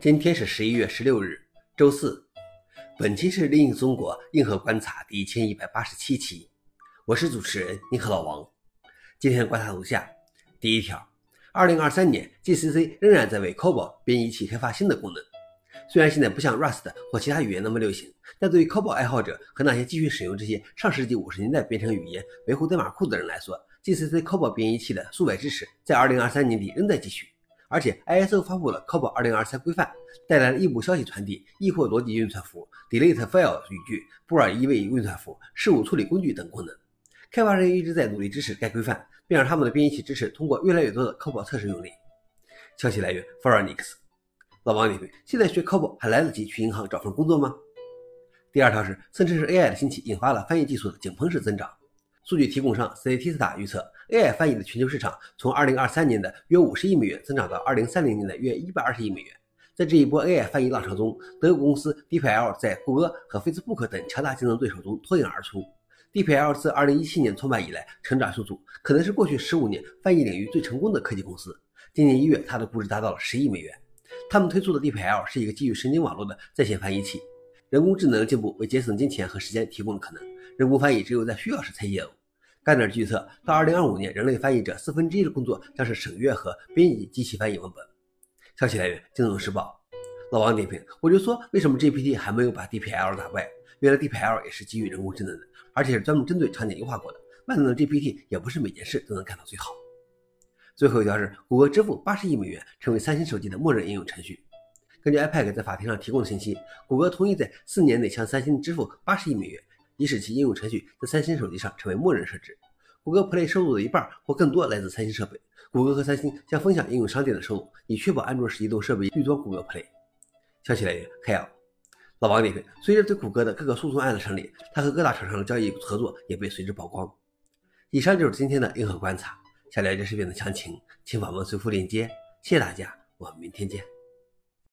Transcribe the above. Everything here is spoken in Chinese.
今天是十一月十六日，周四。本期是《另一中国硬核观察》第一千一百八十七期，我是主持人硬核老王。今天观察如下：第一条，二零二三年，GCC 仍然在为 COBOL 编译器开发新的功能。虽然现在不像 Rust 或其他语言那么流行，但对于 COBOL 爱好者和那些继续使用这些上世纪五十年代编程语言维护代码库的人来说，GCC COBOL 编译器的数百支持在二零二三年底仍在继续。而且，ISO 发布了 COBOL 2023规范，带来了异步消息传递、异或逻辑运算符、delete file 语句、布尔一位运算符、事务处理工具等功能。开发人员一直在努力支持该规范，并让他们的编译器支持通过越来越多的 COBOL 测试用例。消息来源 f o r e n i x 老王你现在学 COBOL 还来得及去银行找份工作吗？第二条是，生成式 AI 的兴起引发了翻译技术的井喷式增长。数据提供商 Statista 预测，AI 翻译的全球市场从2023年的约50亿美元增长到2030年的约120亿美元。在这一波 AI 翻译浪潮中，德国公司 DPL 在谷歌和 Facebook 等强大竞争对手中脱颖而出。DPL 自2017年创办以来，成长速度可能是过去15年翻译领域最成功的科技公司。今年一月，它的估值达到了10亿美元。他们推出的 DPL 是一个基于神经网络的在线翻译器。人工智能的进步为节省金钱和时间提供了可能。人工翻译只有在需要时才业务。盖特预测，到2025年，人类翻译者四分之一的工作将是审阅和编辑机器翻译文本。消息来源：《金融时报》。老王点评：我就说，为什么 GPT 还没有把 DPL 打败？原来 DPL 也是基于人工智能的，而且是专门针对场景优化过的。万能的 GPT 也不是每件事都能干到最好。最后一条是，谷歌支付八十亿美元，成为三星手机的默认应用程序。根据 iPad 在法庭上提供的信息，谷歌同意在四年内向三星支付八十亿美元。以使其应用程序在三星手机上成为默认设置。谷歌 Play 收入的一半或更多来自三星设备。谷歌和三星将分享应用商店的收入，以确保安卓十移动设备预装谷歌 Play。消息来源 k l 老王点评：随着对谷歌的各个诉讼案的审理，他和各大厂商的交易合作也被随之曝光。以上就是今天的硬核观察。想了解视频的详情，请访问随附链接。谢谢大家，我们明天见。